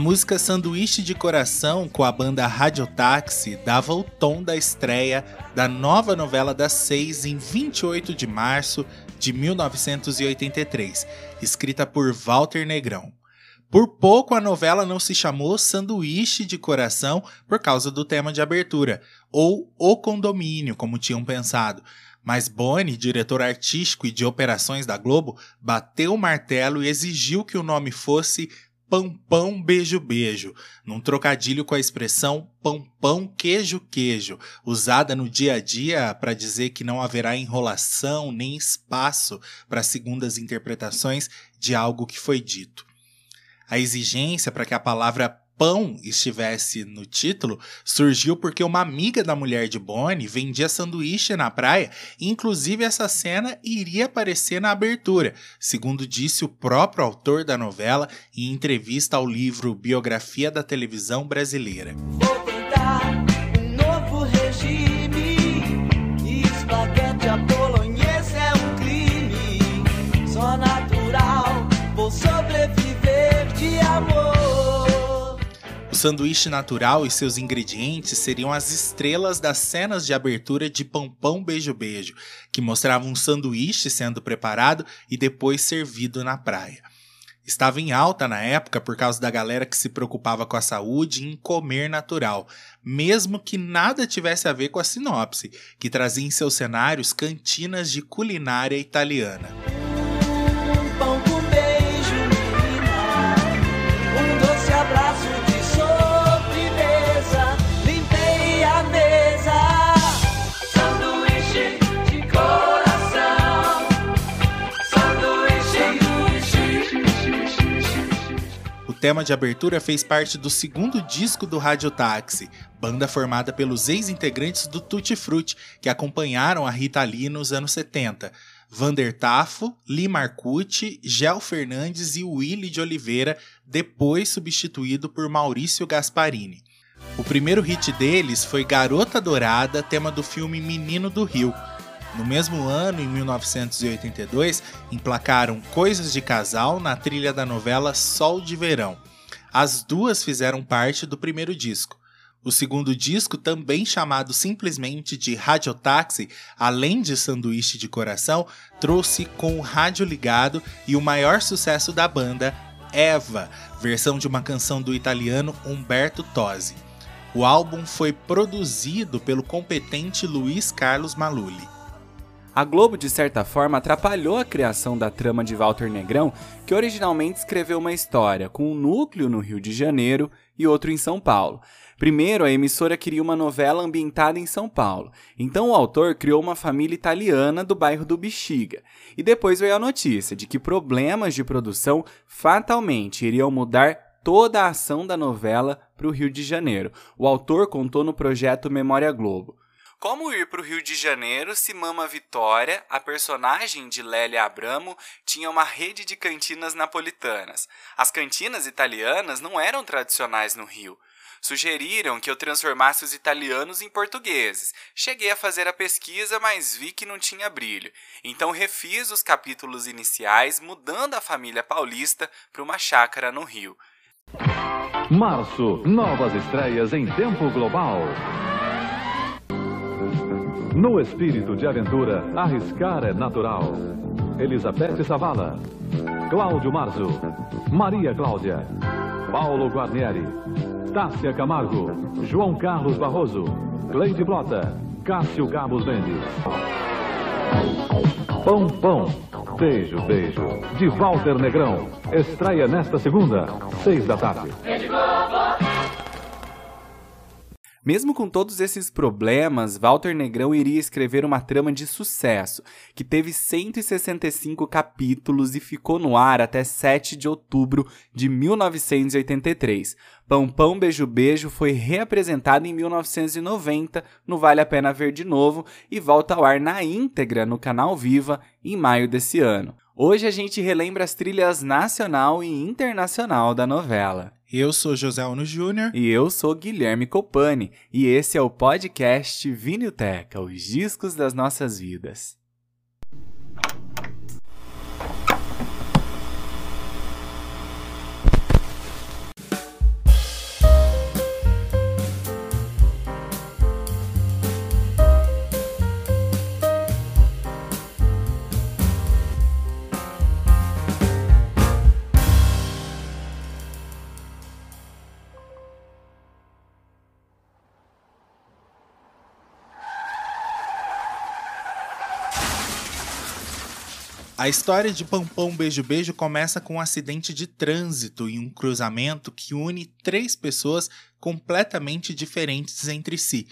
Música Sanduíche de Coração com a banda Radiotáxi dava o tom da estreia da nova novela das seis em 28 de março de 1983, escrita por Walter Negrão. Por pouco a novela não se chamou Sanduíche de Coração por causa do tema de abertura, ou O Condomínio, como tinham pensado. Mas Boni, diretor artístico e de operações da Globo, bateu o martelo e exigiu que o nome fosse pão pão beijo beijo, num trocadilho com a expressão pão pão queijo queijo, usada no dia a dia para dizer que não haverá enrolação nem espaço para segundas interpretações de algo que foi dito. A exigência para que a palavra pão estivesse no título surgiu porque uma amiga da mulher de Bonnie vendia sanduíche na praia, inclusive essa cena iria aparecer na abertura, segundo disse o próprio autor da novela em entrevista ao livro Biografia da Televisão Brasileira. Vou tentar sanduíche natural e seus ingredientes seriam as estrelas das cenas de abertura de Pão Pão Beijo Beijo, que mostravam um sanduíche sendo preparado e depois servido na praia. Estava em alta na época por causa da galera que se preocupava com a saúde em comer natural, mesmo que nada tivesse a ver com a sinopse, que trazia em seus cenários cantinas de culinária italiana. Tema de abertura fez parte do segundo disco do Rádio Táxi, banda formada pelos ex-integrantes do Tutti Frutti, que acompanharam a Rita Lee nos anos 70. Vander Tafo, Lee Marcucci, Gel Fernandes e Willy de Oliveira, depois substituído por Maurício Gasparini. O primeiro hit deles foi Garota Dourada, tema do filme Menino do Rio. No mesmo ano, em 1982, emplacaram Coisas de Casal na trilha da novela Sol de Verão. As duas fizeram parte do primeiro disco. O segundo disco, também chamado simplesmente de Radiotáxi, além de Sanduíche de Coração, trouxe com o rádio ligado e o maior sucesso da banda, Eva, versão de uma canção do italiano Umberto Tosi. O álbum foi produzido pelo competente Luiz Carlos Maluli. A Globo, de certa forma, atrapalhou a criação da trama de Walter Negrão, que originalmente escreveu uma história com um núcleo no Rio de Janeiro e outro em São Paulo. Primeiro, a emissora queria uma novela ambientada em São Paulo, então o autor criou uma família italiana do bairro do Bexiga. E depois veio a notícia de que problemas de produção fatalmente iriam mudar toda a ação da novela para o Rio de Janeiro. O autor contou no projeto Memória Globo. Como ir para o Rio de Janeiro se Mama Vitória, a personagem de Lélia Abramo, tinha uma rede de cantinas napolitanas? As cantinas italianas não eram tradicionais no Rio. Sugeriram que eu transformasse os italianos em portugueses. Cheguei a fazer a pesquisa, mas vi que não tinha brilho. Então refiz os capítulos iniciais, mudando a família paulista para uma chácara no Rio. Março, novas estreias em tempo global. No espírito de aventura, arriscar é natural. Elizabeth Savala, Cláudio Marzo, Maria Cláudia, Paulo Guarnieri, Tássia Camargo, João Carlos Barroso, Cleide Blota, Cássio Cabos Mendes. Pão Pão, Beijo Beijo, de Walter Negrão. Estreia nesta segunda, seis da tarde. Mesmo com todos esses problemas, Walter Negrão iria escrever uma trama de sucesso, que teve 165 capítulos e ficou no ar até 7 de outubro de 1983. Pão Pão Beijo Beijo foi reapresentado em 1990 no Vale a Pena Ver de Novo e volta ao ar na íntegra no canal Viva em maio desse ano. Hoje a gente relembra as trilhas nacional e internacional da novela. Eu sou José Ono Júnior. E eu sou Guilherme Copani, e esse é o podcast Vinilteca, os discos das nossas vidas. História de Pampão Beijo Beijo começa com um acidente de trânsito em um cruzamento que une três pessoas completamente diferentes entre si.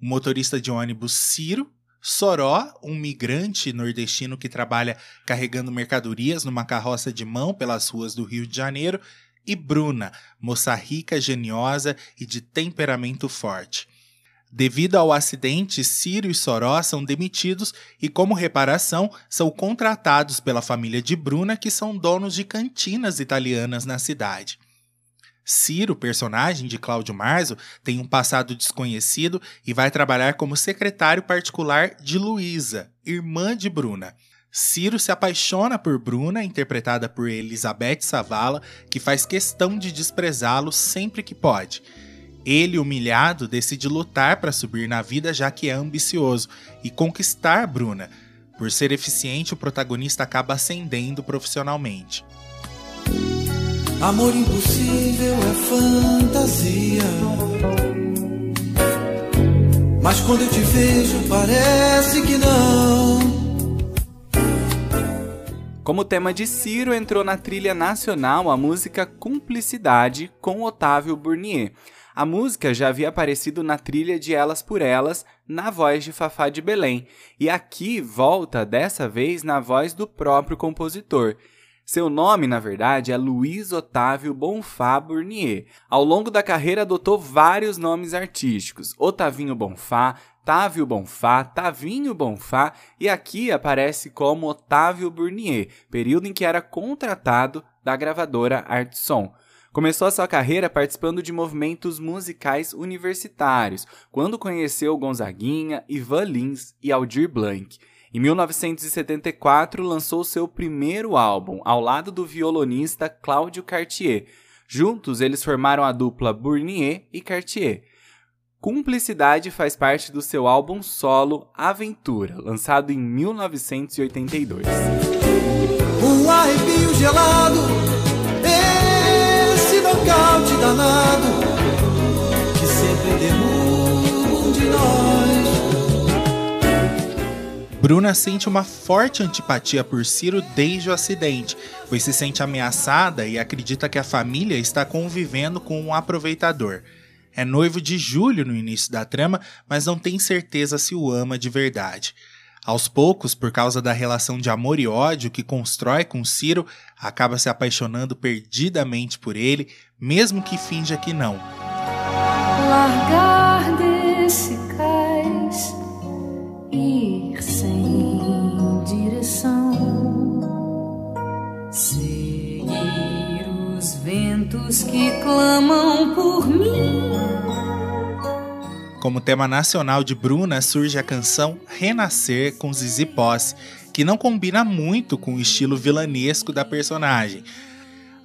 O motorista de ônibus Ciro, Soró, um migrante nordestino que trabalha carregando mercadorias numa carroça de mão pelas ruas do Rio de Janeiro, e Bruna, moça rica, geniosa e de temperamento forte. Devido ao acidente, Ciro e Soró são demitidos e, como reparação, são contratados pela família de Bruna, que são donos de cantinas italianas na cidade. Ciro, personagem de Cláudio Marzo, tem um passado desconhecido e vai trabalhar como secretário particular de Luísa, irmã de Bruna. Ciro se apaixona por Bruna, interpretada por Elizabeth Savala, que faz questão de desprezá-lo sempre que pode. Ele, humilhado, decide lutar para subir na vida já que é ambicioso e conquistar Bruna. Por ser eficiente, o protagonista acaba ascendendo profissionalmente. Amor impossível é fantasia. Mas quando eu te vejo, parece que não. Como tema de Ciro, entrou na trilha nacional a música Cumplicidade com Otávio Burnier. A música já havia aparecido na trilha de Elas por Elas, na voz de Fafá de Belém, e aqui volta dessa vez na voz do próprio compositor. Seu nome, na verdade, é Luiz Otávio Bonfá Burnier. Ao longo da carreira adotou vários nomes artísticos: Otavinho Bonfá, Távio Bonfá, Tavinho Bonfá e aqui aparece como Otávio Burnier, período em que era contratado da gravadora Artson. Começou a sua carreira participando de movimentos musicais universitários, quando conheceu Gonzaguinha, Ivan Lins e Aldir Blanc. Em 1974, lançou seu primeiro álbum, ao lado do violonista Cláudio Cartier. Juntos, eles formaram a dupla Bournier e Cartier. Cumplicidade faz parte do seu álbum solo Aventura, lançado em 1982. Um arrepio gelado nocaute danado que sempre derruba um de nós. Bruna sente uma forte antipatia por Ciro desde o acidente, pois se sente ameaçada e acredita que a família está convivendo com um aproveitador. É noivo de Júlio no início da trama, mas não tem certeza se o ama de verdade. Aos poucos, por causa da relação de amor e ódio que constrói com Ciro, acaba se apaixonando perdidamente por ele, mesmo que finja que não. Largar desse cais, ir sem direção, seguir os ventos que clamam por mim. Como tema nacional de Bruna surge a canção Renascer com Zizi Posse, que não combina muito com o estilo vilanesco da personagem.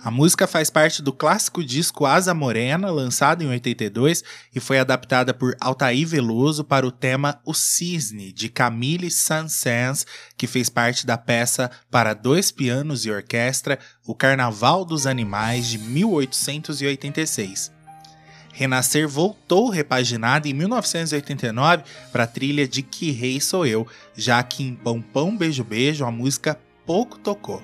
A música faz parte do clássico disco Asa Morena, lançado em 82, e foi adaptada por Altair Veloso para o tema O Cisne, de Camille Saint-Saëns, que fez parte da peça para dois pianos e orquestra O Carnaval dos Animais, de 1886. Renascer voltou repaginada em 1989 para a trilha de Que Rei Sou Eu, já que em Pão Pão Beijo Beijo a música pouco tocou.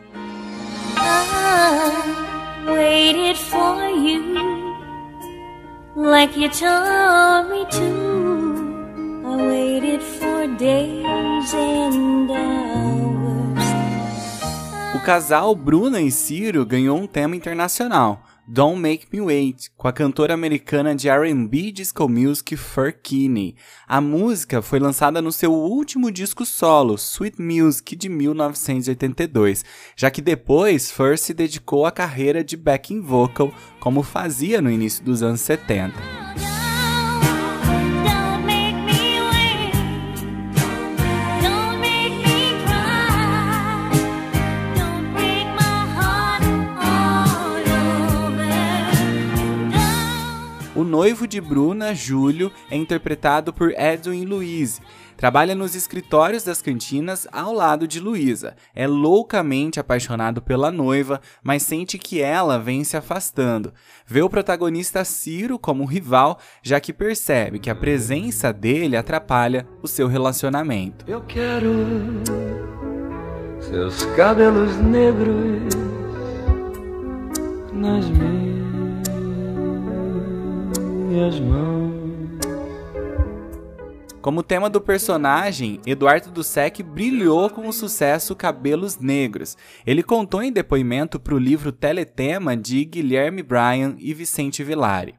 waited for you like you told me to. I waited for days and hours. O casal Bruna e Ciro ganhou um tema internacional. Don't Make Me Wait, com a cantora americana de R&B Disco Music Fur Kinney. A música foi lançada no seu último disco solo, Sweet Music, de 1982, já que depois Fur se dedicou à carreira de backing vocal, como fazia no início dos anos 70. Noivo de Bruna, Júlio, é interpretado por Edwin Louise. Trabalha nos escritórios das cantinas ao lado de Luísa. É loucamente apaixonado pela noiva, mas sente que ela vem se afastando. Vê o protagonista Ciro como rival, já que percebe que a presença dele atrapalha o seu relacionamento. Eu quero seus cabelos negros nas minhas mãos. Como tema do personagem, Eduardo Dussek brilhou com o sucesso Cabelos Negros. Ele contou em depoimento para o livro Teletema de Guilherme Bryan e Vicente Villari.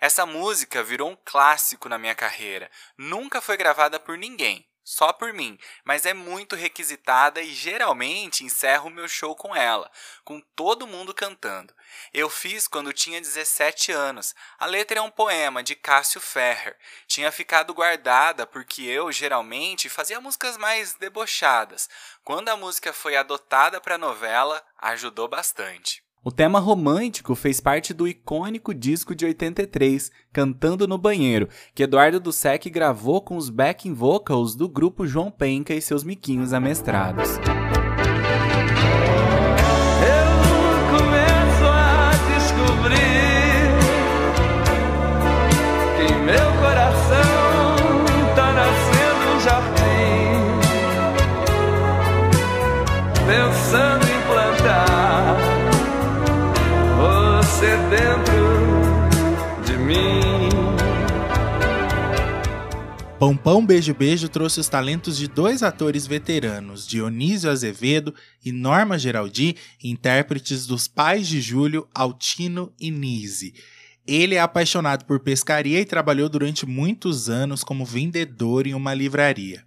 Essa música virou um clássico na minha carreira. Nunca foi gravada por ninguém, só por mim, mas é muito requisitada e geralmente encerro meu show com ela, com todo mundo cantando. Eu fiz quando tinha 17 anos. A letra é um poema de Cássio Ferrer. Tinha ficado guardada porque eu geralmente fazia músicas mais debochadas. Quando a música foi adotada para a novela, ajudou bastante. O tema romântico fez parte do icônico disco de 83, Cantando no Banheiro, que Eduardo Dussek gravou com os backing vocals do grupo João Penca e seus miquinhos amestrados. Dentro de mim. Pompão Beijo Beijo trouxe os talentos de dois atores veteranos, Dionísio Azevedo e Norma Geraldi, intérpretes dos pais de Júlio, Altino e Nise. Ele é apaixonado por pescaria e trabalhou durante muitos anos como vendedor em uma livraria.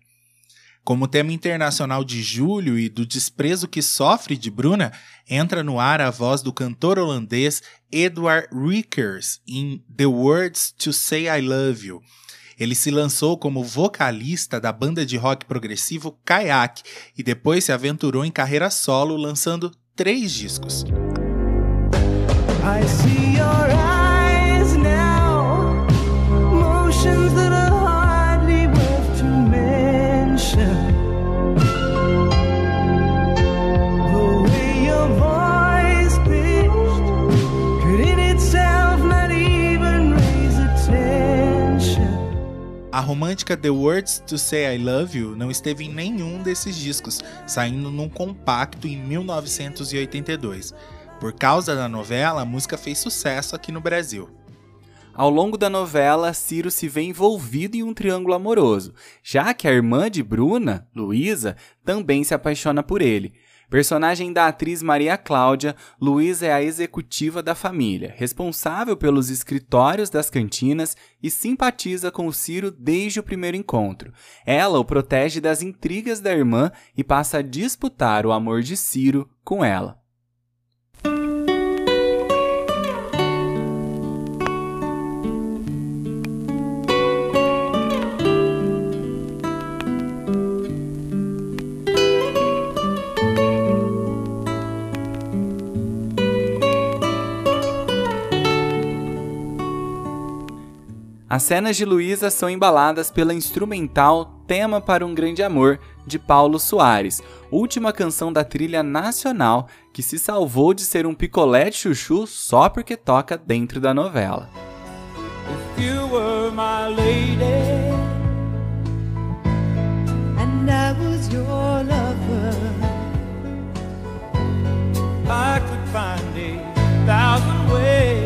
Como tema internacional de Júlio e do desprezo que sofre de Bruna, entra no ar a voz do cantor holandês Edward Rickers em The Words to Say I Love You. Ele se lançou como vocalista da banda de rock progressivo Kayak e depois se aventurou em carreira solo, lançando três discos. I see your eyes now, motions A romântica The Words to Say I Love You não esteve em nenhum desses discos, saindo num compacto em 1982. Por causa da novela, a música fez sucesso aqui no Brasil. Ao longo da novela, Ciro se vê envolvido em um triângulo amoroso, já que a irmã de Bruna, Luísa, também se apaixona por ele. Personagem da atriz Maria Cláudia, Luísa é a executiva da família, responsável pelos escritórios das cantinas e simpatiza com o Ciro desde o primeiro encontro. Ela o protege das intrigas da irmã e passa a disputar o amor de Ciro com ela. As cenas de Luísa são embaladas pela instrumental Tema para um Grande Amor, de Paulo Soares, última canção da trilha nacional que se salvou de ser um picolé de chuchu só porque toca dentro da novela. I could find a thousand ways.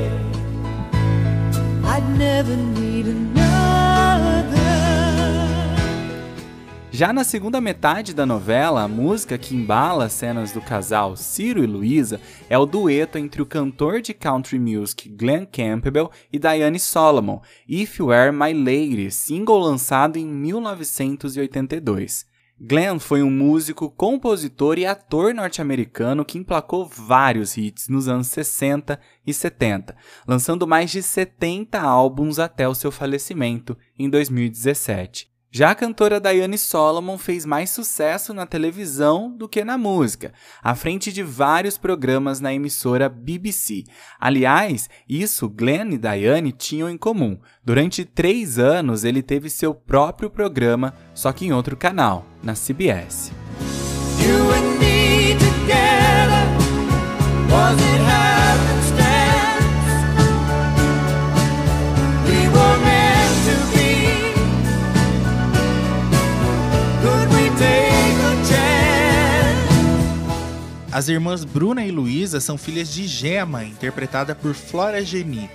Já na segunda metade da novela, a música que embala as cenas do casal Ciro e Luísa é o dueto entre o cantor de country music Glenn Campbell e Diane Solomon, If You Were My Lady, single lançado em 1982. Glenn foi um músico, compositor e ator norte-americano que emplacou vários hits nos anos 60 e 70, lançando mais de 70 álbuns até o seu falecimento em 2017. Já a cantora Diane Solomon fez mais sucesso na televisão do que na música, à frente de vários programas na emissora BBC. Aliás, isso Glenn e Diane tinham em comum. Durante três anos ele teve seu próprio programa, só que em outro canal, na CBS. You and me together. Was it? As irmãs Bruna e Luísa são filhas de Gema, interpretada por Flora Geni.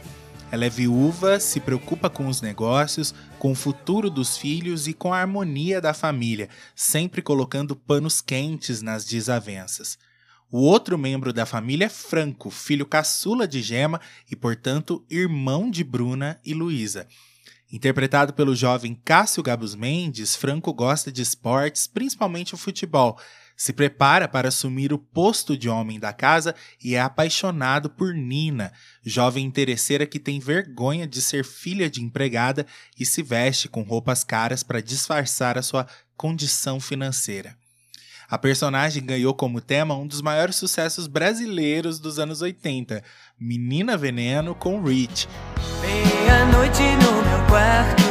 Ela é viúva, se preocupa com os negócios, com o futuro dos filhos e com a harmonia da família, sempre colocando panos quentes nas desavenças. O outro membro da família é Franco, filho caçula de Gema e, portanto, irmão de Bruna e Luísa. Interpretado pelo jovem Cássio Gabus Mendes, Franco gosta de esportes, principalmente o futebol. Se prepara para assumir o posto de homem da casa e é apaixonado por Nina, jovem interesseira que tem vergonha de ser filha de empregada e se veste com roupas caras para disfarçar a sua condição financeira. A personagem ganhou como tema um dos maiores sucessos brasileiros dos anos 80, Menina Veneno com Rich. Meia-noite no meu quarto,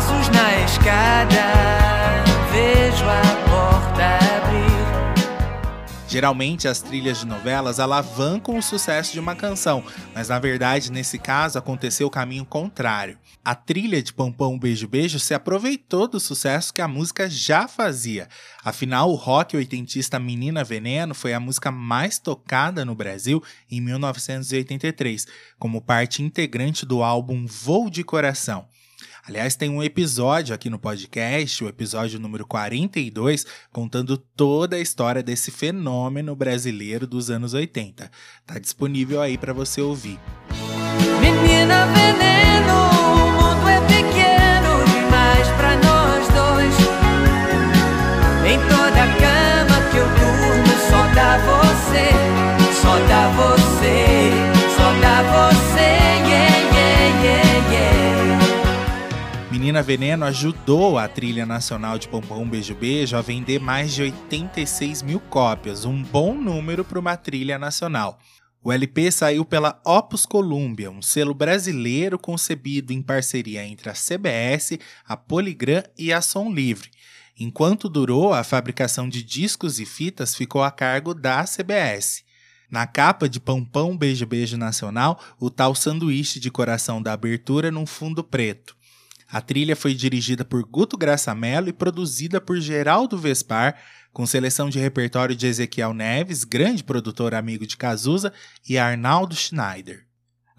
passos na escada, vejo a porta abrir. Geralmente as trilhas de novelas alavancam o sucesso de uma canção, mas na verdade nesse caso aconteceu o caminho contrário. A trilha de Pampão Beijo Beijo se aproveitou do sucesso que a música já fazia. Afinal, o rock oitentista Menina Veneno foi a música mais tocada no Brasil em 1983, como parte integrante do álbum Voo de Coração. Aliás, tem um episódio aqui no podcast, o episódio número 42, contando toda a história desse fenômeno brasileiro dos anos 80. Tá disponível aí para você ouvir. Menina veneno, o mundo é pequeno demais pra nós dois. Em toda cama que eu durmo, só dá você, só dá você, só dá você, Menina Veneno ajudou a trilha nacional de Pompom Beijo Beijo a vender mais de 86 mil cópias, um bom número para uma trilha nacional. O LP saiu pela Opus Columbia, um selo brasileiro concebido em parceria entre a CBS, a Polygram e a Som Livre. Enquanto durou, a fabricação de discos e fitas ficou a cargo da CBS. Na capa de Pampão Beijo Beijo Nacional, o tal sanduíche de coração da abertura num fundo preto. A trilha foi dirigida por Guto Graça Mello e produzida por Geraldo Vespar, com seleção de repertório de Ezequiel Neves, grande produtor amigo de Cazuza, e Arnaldo Schneider.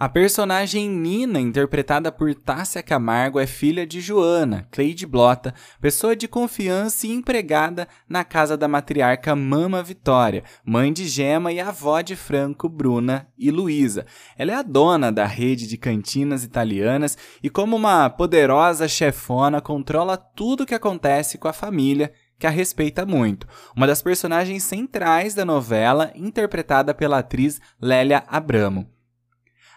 A personagem Nina, interpretada por Tássia Camargo, é filha de Joana, Cleide Blota, pessoa de confiança e empregada na casa da matriarca Mama Vitória, mãe de Gema e avó de Franco, Bruna e Luísa. Ela é a dona da rede de cantinas italianas e, como uma poderosa chefona, controla tudo o que acontece com a família que a respeita muito. Uma das personagens centrais da novela, interpretada pela atriz Lélia Abramo.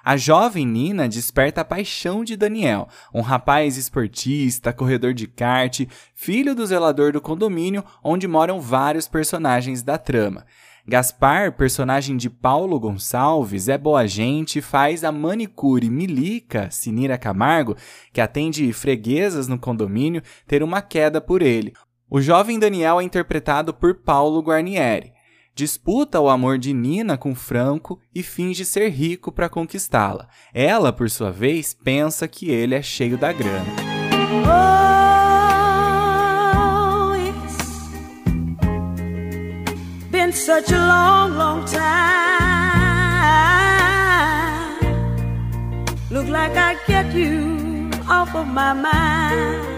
A jovem Nina desperta a paixão de Daniel, um rapaz esportista, corredor de kart, filho do zelador do condomínio onde moram vários personagens da trama. Gaspar, personagem de Paulo Gonçalves, é boa gente e faz a manicure Milica, Sinira Camargo, que atende freguesas no condomínio, ter uma queda por ele. O jovem Daniel é interpretado por Paulo Guarnieri disputa o amor de Nina com Franco e finge ser rico para conquistá-la. Ela, por sua vez, pensa que ele é cheio da grana. Oh, it's been such a long, long time. Look like I get you off of my mind.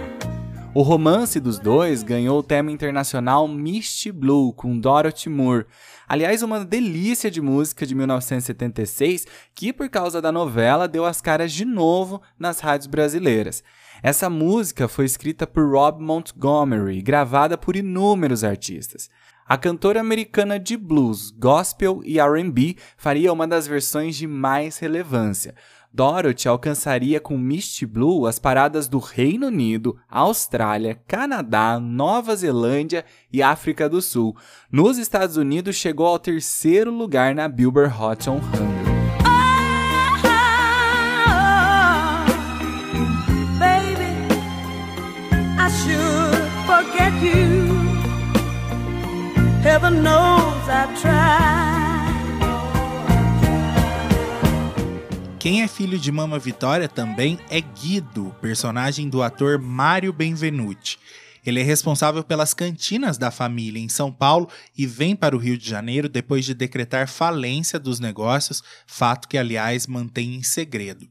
O romance dos dois ganhou o tema internacional Misty Blue com Dorothy Moore. Aliás, uma delícia de música de 1976 que, por causa da novela, deu as caras de novo nas rádios brasileiras. Essa música foi escrita por Rob Montgomery e gravada por inúmeros artistas. A cantora americana de blues, gospel e R&B faria uma das versões de mais relevância. Dorothy alcançaria com Misty Blue as paradas do Reino Unido, Austrália, Canadá, Nova Zelândia e África do Sul. Nos Estados Unidos chegou ao terceiro lugar na Billboard Hot 100. baby, I should forget you. Heaven knows tried. Quem é filho de Mama Vitória também é Guido, personagem do ator Mário Benvenuti. Ele é responsável pelas cantinas da família em São Paulo e vem para o Rio de Janeiro depois de decretar falência dos negócios, fato que, aliás, mantém em segredo.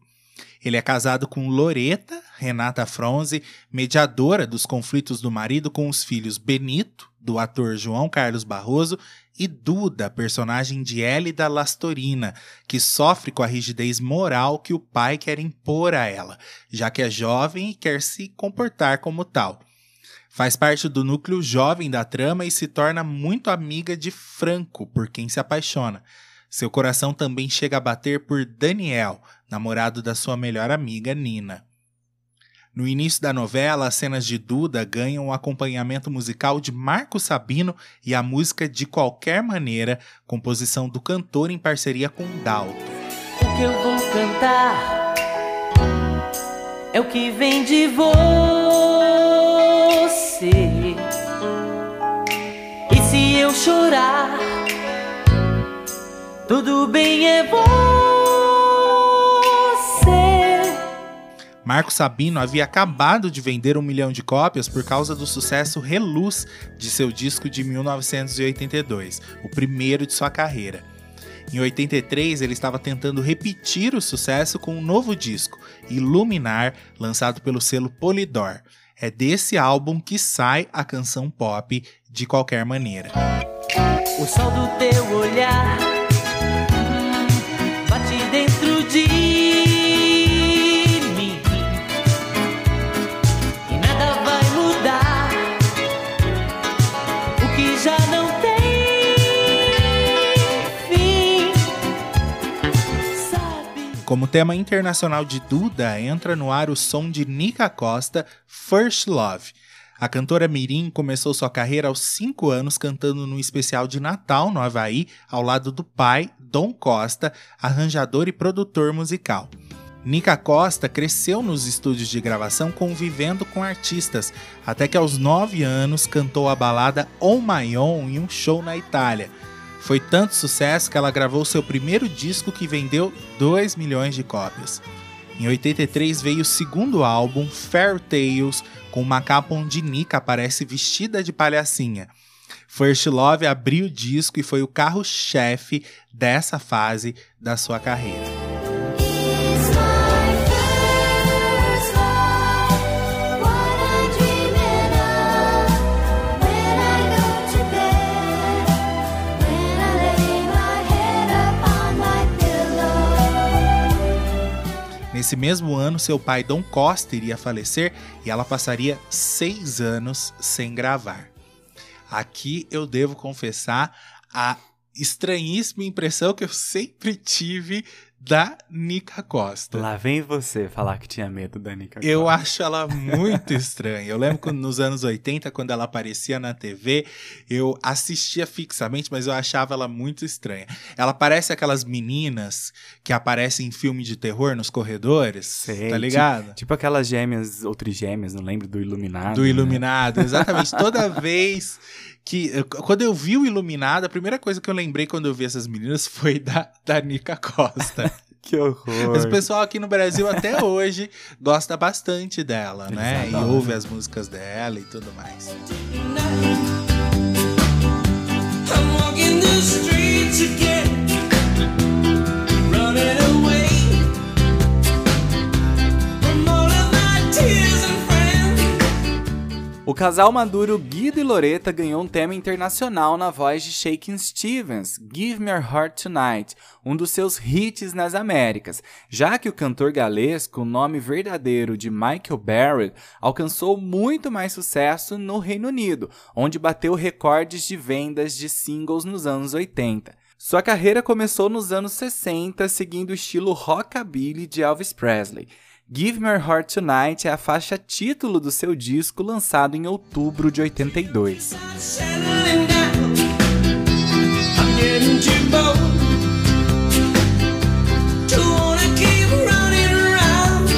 Ele é casado com Loreta, Renata Fronze, mediadora dos conflitos do marido com os filhos Benito, do ator João Carlos Barroso, e Duda, personagem de Hélida Lastorina, que sofre com a rigidez moral que o pai quer impor a ela, já que é jovem e quer se comportar como tal. Faz parte do núcleo jovem da trama e se torna muito amiga de Franco, por quem se apaixona. Seu coração também chega a bater por Daniel, namorado da sua melhor amiga Nina. No início da novela, as cenas de Duda ganham o acompanhamento musical de Marco Sabino e a música De Qualquer Maneira, composição do cantor em parceria com Dalton. O que eu vou cantar é o que vem de você. E se eu chorar, tudo bem, é você. Marco Sabino havia acabado de vender um milhão de cópias por causa do sucesso Reluz de seu disco de 1982, o primeiro de sua carreira. Em 83, ele estava tentando repetir o sucesso com um novo disco, Iluminar, lançado pelo selo Polydor. É desse álbum que sai a canção pop de qualquer maneira. O sol do teu olhar Como tema internacional de Duda, entra no ar o som de Nika Costa, First Love. A cantora Mirim começou sua carreira aos 5 anos cantando no especial de Natal no Havaí, ao lado do pai, Dom Costa, arranjador e produtor musical. Nika Costa cresceu nos estúdios de gravação convivendo com artistas, até que aos 9 anos cantou a balada On My Own em um show na Itália. Foi tanto sucesso que ela gravou seu primeiro disco que vendeu 2 milhões de cópias. Em 83 veio o segundo álbum, Fairy Tales, com uma capa onde Nika aparece vestida de palhacinha. First Love abriu o disco e foi o carro-chefe dessa fase da sua carreira. Nesse mesmo ano, seu pai Dom Costa iria falecer e ela passaria seis anos sem gravar. Aqui eu devo confessar a estranhíssima impressão que eu sempre tive da Nika Costa. Lá vem você falar que tinha medo da Nika Eu Costa. acho ela muito estranha. Eu lembro que nos anos 80, quando ela aparecia na TV, eu assistia fixamente, mas eu achava ela muito estranha. Ela parece aquelas meninas que aparecem em filme de terror nos corredores, Sei, tá ligado? Tipo aquelas gêmeas, ou trigêmeas, não lembro, do Iluminado. Do né? Iluminado, exatamente. Toda vez que. Quando eu vi o Iluminado, a primeira coisa que eu lembrei quando eu vi essas meninas foi da, da Nika Costa. Que horror. Mas o pessoal aqui no Brasil até hoje gosta bastante dela, né? E adoram. ouve as músicas dela e tudo mais. O casal maduro Guido e Loreta ganhou um tema internacional na voz de Shakin' Stevens, Give Me Your Heart Tonight, um dos seus hits nas Américas, já que o cantor galês, com o nome verdadeiro de Michael Barrett, alcançou muito mais sucesso no Reino Unido, onde bateu recordes de vendas de singles nos anos 80. Sua carreira começou nos anos 60, seguindo o estilo rockabilly de Elvis Presley. Give Your Heart Tonight é a faixa título do seu disco lançado em outubro de 82. I'm settling down. I'm getting too bold to wanna keep running around.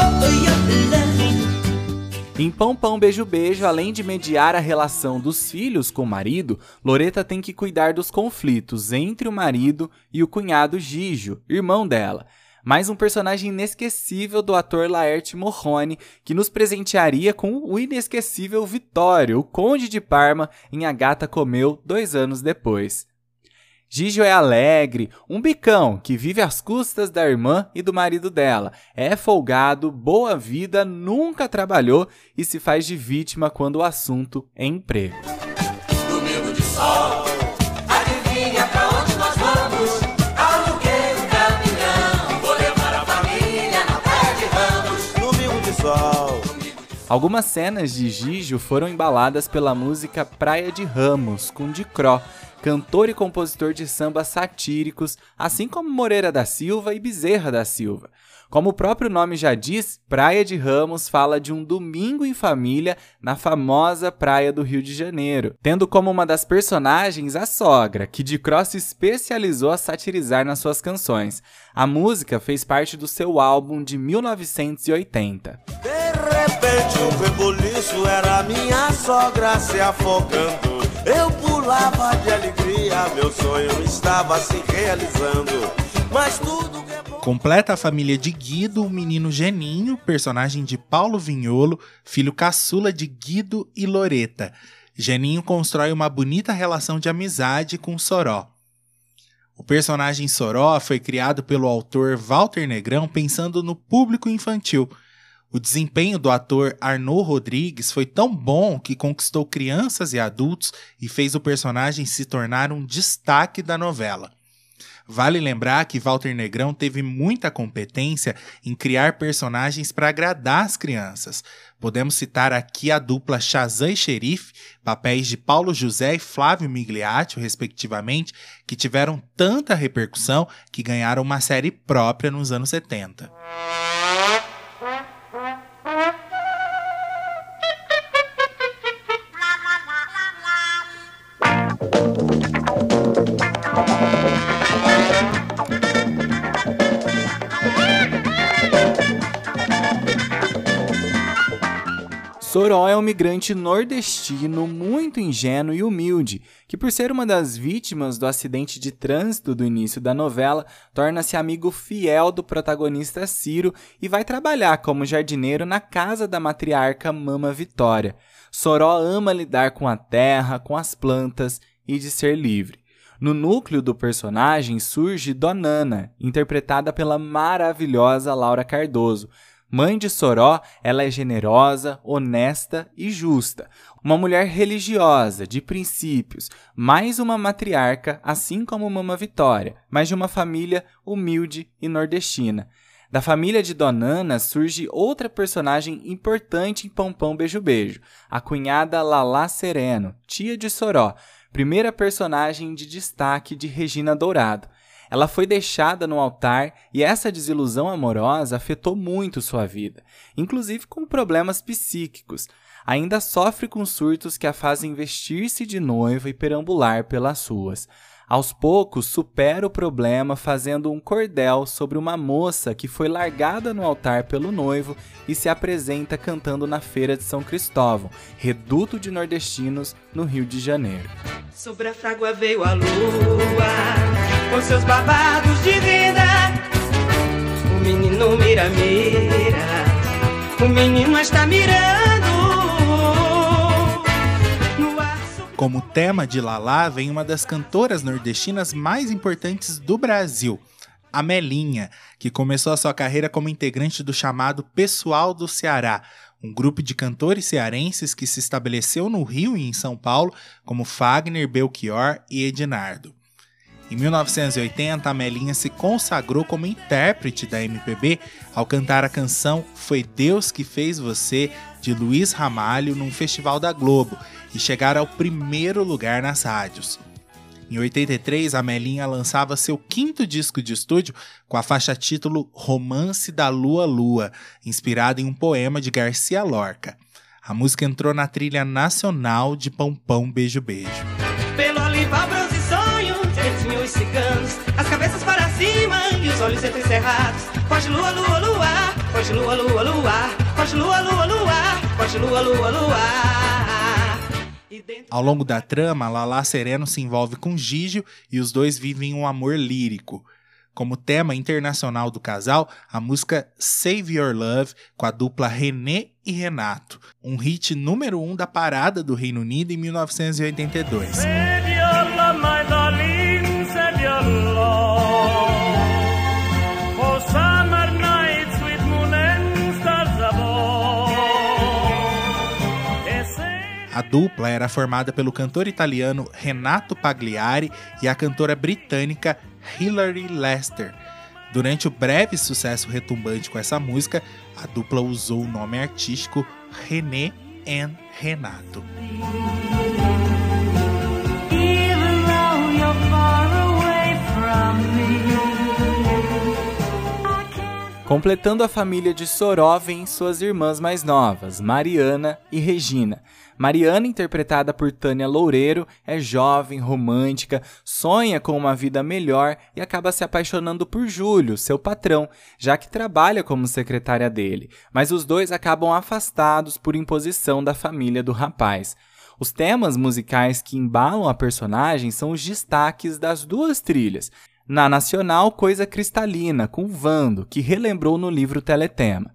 Oh, your love. Em Pão Pão Beijo Beijo, além de mediar a relação dos filhos com o marido, Loreta tem que cuidar dos conflitos entre o marido e o cunhado Gigio, irmão dela. Mais um personagem inesquecível do ator Laerte Morrone, que nos presentearia com o inesquecível Vitório, o conde de Parma, em A Gata Comeu, dois anos depois. Gigio é alegre, um bicão que vive às custas da irmã e do marido dela. É folgado, boa vida, nunca trabalhou e se faz de vítima quando o assunto é emprego. Domingo de sol, Algumas cenas de Gigio foram embaladas pela música Praia de Ramos, com Dicró, cantor e compositor de sambas satíricos, assim como Moreira da Silva e Bezerra da Silva. Como o próprio nome já diz, Praia de Ramos fala de um domingo em família na famosa praia do Rio de Janeiro, tendo como uma das personagens a sogra, que Dicró se especializou a satirizar nas suas canções. A música fez parte do seu álbum de 1980. Repente um rebuliço era minha sogra se afogando. Eu pulava de alegria, meu sonho estava se realizando. Mas tudo que é bom. Completa a família de Guido, o menino Geninho, personagem de Paulo Vinholo, filho caçula de Guido e Loreta. Geninho constrói uma bonita relação de amizade com Soró. O personagem Soró foi criado pelo autor Walter Negrão pensando no público infantil. O desempenho do ator Arnaud Rodrigues foi tão bom que conquistou crianças e adultos e fez o personagem se tornar um destaque da novela. Vale lembrar que Walter Negrão teve muita competência em criar personagens para agradar as crianças. Podemos citar aqui a dupla Shazam e Xerife, papéis de Paulo José e Flávio Migliaccio, respectivamente, que tiveram tanta repercussão que ganharam uma série própria nos anos 70. Soró é um migrante nordestino muito ingênuo e humilde, que por ser uma das vítimas do acidente de trânsito do início da novela, torna-se amigo fiel do protagonista Ciro e vai trabalhar como jardineiro na casa da matriarca Mama Vitória. Soró ama lidar com a terra, com as plantas e de ser livre. No núcleo do personagem surge Donana, interpretada pela maravilhosa Laura Cardoso. Mãe de Soró, ela é generosa, honesta e justa. Uma mulher religiosa, de princípios, mais uma matriarca, assim como Mama Vitória, mas de uma família humilde e nordestina. Da família de Donana surge outra personagem importante em Pão Pão Beijo Beijo, a cunhada Lala Sereno, tia de Soró, primeira personagem de destaque de Regina Dourado. Ela foi deixada no altar e essa desilusão amorosa afetou muito sua vida, inclusive com problemas psíquicos. Ainda sofre com surtos que a fazem vestir-se de noiva e perambular pelas ruas. Aos poucos, supera o problema fazendo um cordel sobre uma moça que foi largada no altar pelo noivo e se apresenta cantando na Feira de São Cristóvão, reduto de nordestinos no Rio de Janeiro. Sobre a frágua veio a lua, com seus babados de vida. O menino mira, mira, o menino está mirando. Como tema de Lalá vem uma das cantoras nordestinas mais importantes do Brasil, a Melinha, que começou a sua carreira como integrante do chamado Pessoal do Ceará, um grupo de cantores cearenses que se estabeleceu no Rio e em São Paulo, como Fagner, Belchior e Ednardo. Em 1980, a Melinha se consagrou como intérprete da MPB ao cantar a canção Foi Deus que Fez Você, de Luiz Ramalho, num festival da Globo, e chegar ao primeiro lugar nas rádios. Em 83, a Melinha lançava seu quinto disco de estúdio com a faixa título Romance da Lua Lua, inspirado em um poema de Garcia Lorca. A música entrou na trilha nacional de Pão Pão Beijo Beijo. Ciganos, as cabeças para cima e os olhos entrecerrados. Foge lua, lua, luar, foge lua, lua, luar, foge lua, lua, luar, foge lua, lua, dentro Ao longo da trama, Lala Sereno se envolve com Gígio e os dois vivem um amor lírico. Como tema internacional do casal, a música Save Your Love com a dupla René e Renato, um hit número 1 um da parada do Reino Unido em 1982. A dupla era formada pelo cantor italiano Renato Pagliari e a cantora britânica Hilary Lester. Durante o breve sucesso retumbante com essa música, a dupla usou o nome artístico René and Renato. Completando a família de Soró vêm suas irmãs mais novas, Mariana e Regina. Mariana, interpretada por Tânia Loureiro, é jovem, romântica, sonha com uma vida melhor e acaba se apaixonando por Júlio, seu patrão, já que trabalha como secretária dele. Mas os dois acabam afastados por imposição da família do rapaz. Os temas musicais que embalam a personagem são os destaques das duas trilhas. Na nacional, Coisa Cristalina, com Vando, que relembrou no livro Teletema.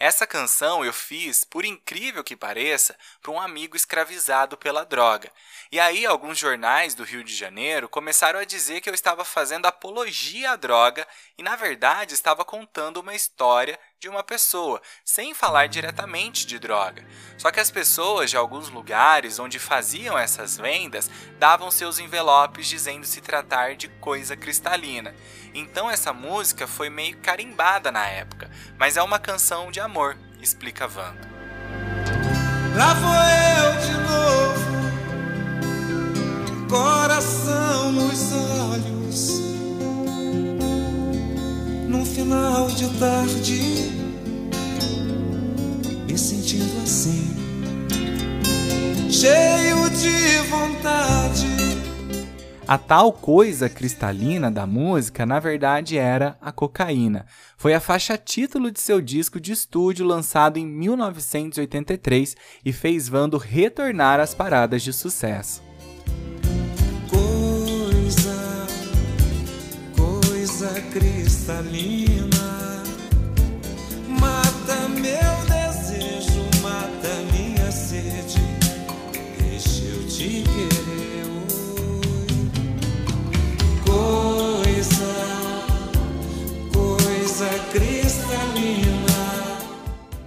Essa canção eu fiz, por incrível que pareça, para um amigo escravizado pela droga. E aí, alguns jornais do Rio de Janeiro começaram a dizer que eu estava fazendo apologia à droga e, na verdade, estava contando uma história de uma pessoa, sem falar diretamente de droga. Só que as pessoas de alguns lugares onde faziam essas vendas davam seus envelopes dizendo se tratar de coisa cristalina. Então essa música foi meio carimbada na época, mas é uma canção de amor, explica Vando. Lá vou eu de novo, coração nos olhos. Final de tarde, me sentindo assim, cheio de vontade. A tal coisa cristalina da música, na verdade, era a cocaína. Foi a faixa título de seu disco de estúdio lançado em 1983 e fez Vando retornar às paradas de sucesso. Cristalina, mata meu desejo, mata minha sede. Deixa eu te querer, oi. Coisa, coisa cristalina.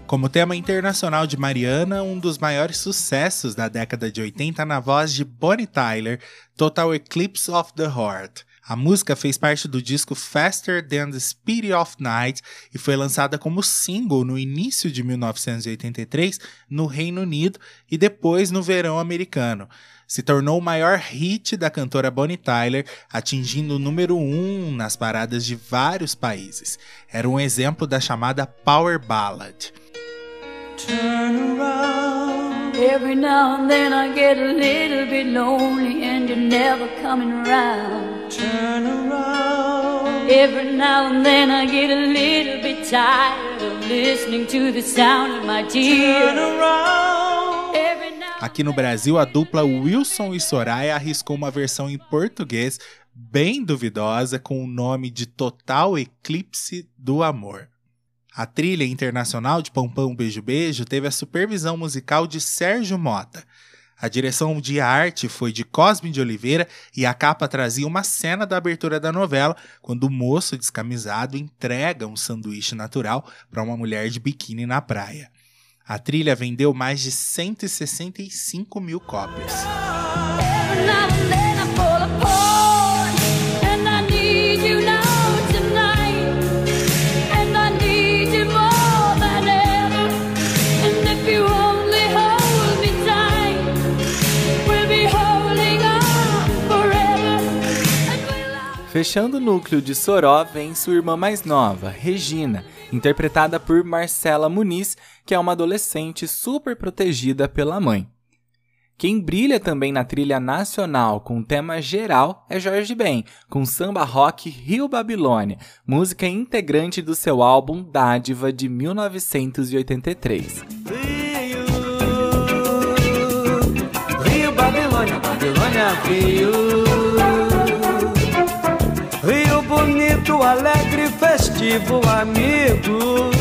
Como tema internacional de Mariana, um dos maiores sucessos da década de 80 na voz de Bonnie Tyler, Total Eclipse of the Heart. A música fez parte do disco Faster Than the Speed of Night e foi lançada como single no início de 1983 no Reino Unido e depois no verão americano. Se tornou o maior hit da cantora Bonnie Tyler, atingindo o número 1 nas paradas de vários países. Era um exemplo da chamada Power Ballad. turn around. Every now and then I get a little bit lonely and you're never coming around. Turn around. Every now and then I get a little bit tired of listening to the sound of my tears. Turn around. Aqui no Brasil, a dupla Wilson e Soraya arriscou uma versão em português bem duvidosa com o nome de Total Eclipse do Amor. A trilha internacional de Pampão Beijo Beijo teve a supervisão musical de Sérgio Mota. A direção de arte foi de Cosme de Oliveira e a capa trazia uma cena da abertura da novela, quando o moço descamisado entrega um sanduíche natural para uma mulher de biquíni na praia. A trilha vendeu mais de 165 mil cópias. Fechando o núcleo de Soró vem sua irmã mais nova, Regina, interpretada por Marcela Muniz, que é uma adolescente super protegida pela mãe. Quem brilha também na trilha nacional com tema geral é Jorge Ben, com samba rock Rio Babilônia, música integrante do seu álbum Dádiva de 1983. Rio, Rio, Babilônia, Babilônia. Rio amigo.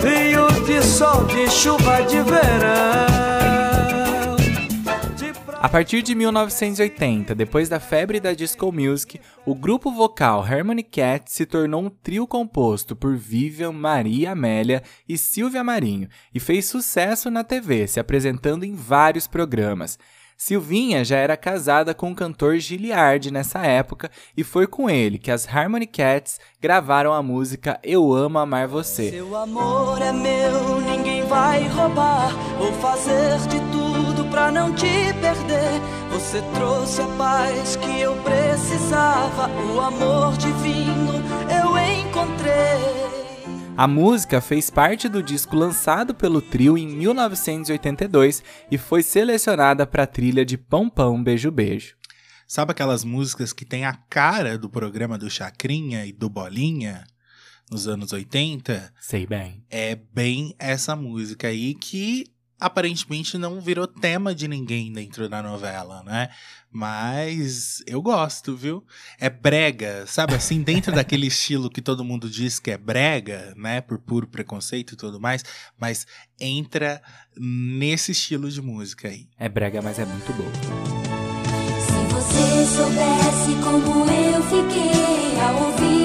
Rio de sol, de chuva, de verão. De A partir de 1980, depois da febre da disco music, o grupo vocal Harmony Cat se tornou um trio composto por Vivian, Maria Amélia e Silvia Marinho e fez sucesso na TV, se apresentando em vários programas. Silvinha já era casada com o cantor Giliard nessa época e foi com ele que as Harmony Cats gravaram a música Eu Amo Amar Você. Seu amor é meu, ninguém vai roubar. Vou fazer de tudo pra não te perder. Você trouxe a paz que eu precisava. O amor divino eu encontrei. A música fez parte do disco lançado pelo trio em 1982 e foi selecionada para a trilha de Pão Pão Beijo Beijo. Sabe aquelas músicas que tem a cara do programa do Chacrinha e do Bolinha nos anos 80? Sei bem. É bem essa música aí que aparentemente não virou tema de ninguém dentro da novela, né? Mas eu gosto, viu? É brega, sabe assim, dentro daquele estilo que todo mundo diz que é brega, né? Por puro preconceito e tudo mais, mas entra nesse estilo de música aí. É brega, mas é muito boa. Se você soubesse como eu fiquei ao ouvir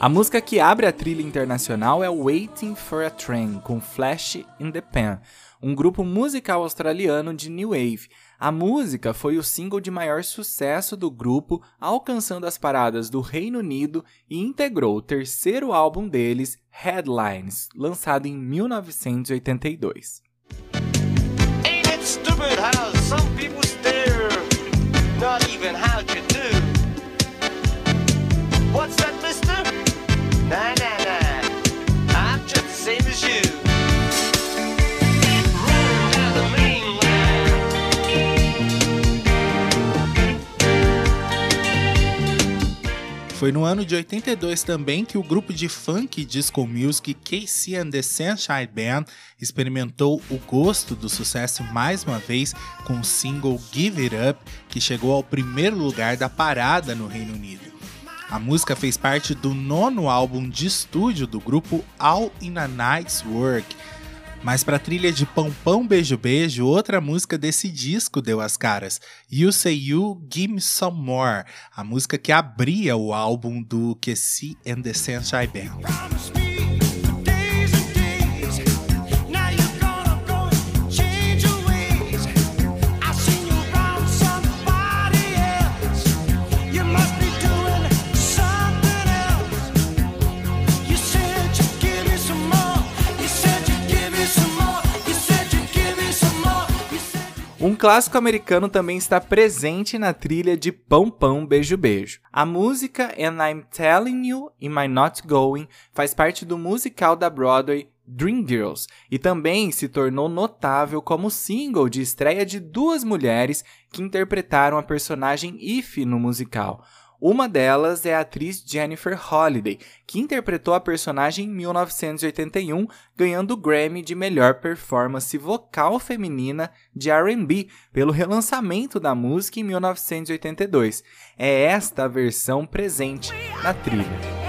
a música que abre a trilha internacional é Waiting for a Train, com Flash in the Pan, um grupo musical australiano de New Wave. A música foi o single de maior sucesso do grupo, alcançando as paradas do Reino Unido e integrou o terceiro álbum deles, Headlines, lançado em 1982. Ain't it Foi no ano de 82 também que o grupo de funk disco music KC and the Sunshine Band experimentou o gosto do sucesso mais uma vez com o single Give It Up, que chegou ao primeiro lugar da parada no Reino Unido. A música fez parte do nono álbum de estúdio do grupo All in a Night's Work. Mas para a trilha de Pão Pão Beijo Beijo, outra música desse disco deu as caras. You Say You, Give Me Some More, a música que abria o álbum do Kessie and the Sunshine Band. Um clássico americano também está presente na trilha de Pão Pão Beijo Beijo. A música And I'm Telling You Am I Not Going faz parte do musical da Broadway Dreamgirls e também se tornou notável como single de estreia de duas mulheres que interpretaram a personagem Ify no musical. Uma delas é a atriz Jennifer Holliday, que interpretou a personagem em 1981, ganhando o Grammy de melhor performance vocal feminina de R&B pelo relançamento da música em 1982. É esta a versão presente na trilha.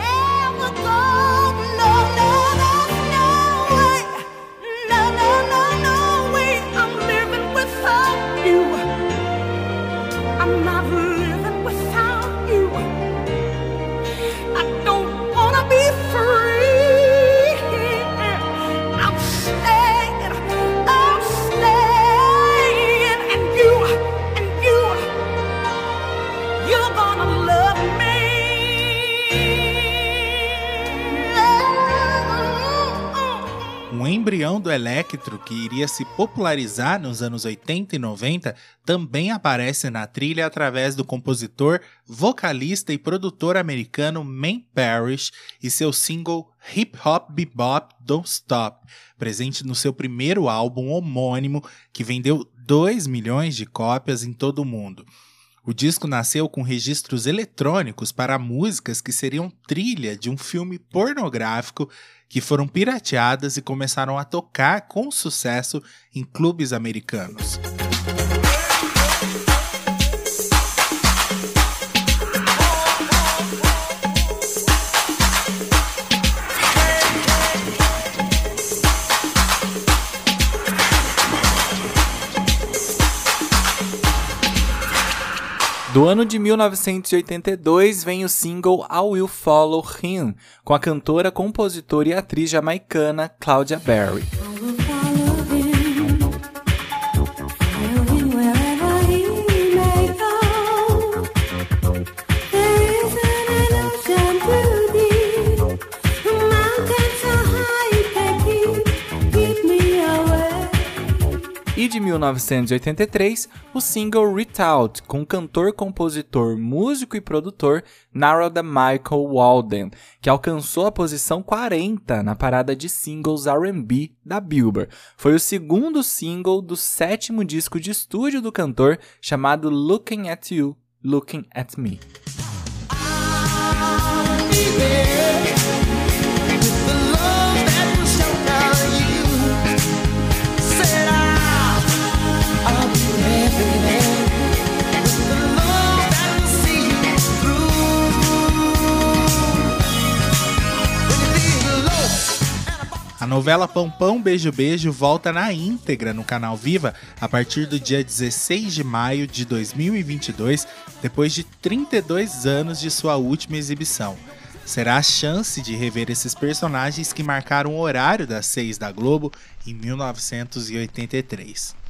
Do electro que iria se popularizar nos anos 80 e 90 também aparece na trilha através do compositor, vocalista e produtor americano Man Parrish e seu single Hip Hop Bebop Don't Stop, presente no seu primeiro álbum homônimo que vendeu 2 milhões de cópias em todo o mundo. O disco nasceu com registros eletrônicos para músicas que seriam trilha de um filme pornográfico que foram pirateadas e começaram a tocar com sucesso em clubes americanos. Do ano de 1982 vem o single I Will Follow Him, com a cantora, compositora e atriz jamaicana Claudia Berry. 1983, o single Retout, com cantor, compositor, músico e produtor Narada Michael Walden, que alcançou a posição 40 na parada de singles R&B da Billboard. Foi o segundo single do sétimo disco de estúdio do cantor, chamado Looking at You, Looking at Me. A novela Pão Pão Beijo Beijo volta na íntegra no canal Viva a partir do dia 16 de maio de 2022, depois de 32 anos de sua última exibição. Será a chance de rever esses personagens que marcaram o horário das 6 da Globo em 1983.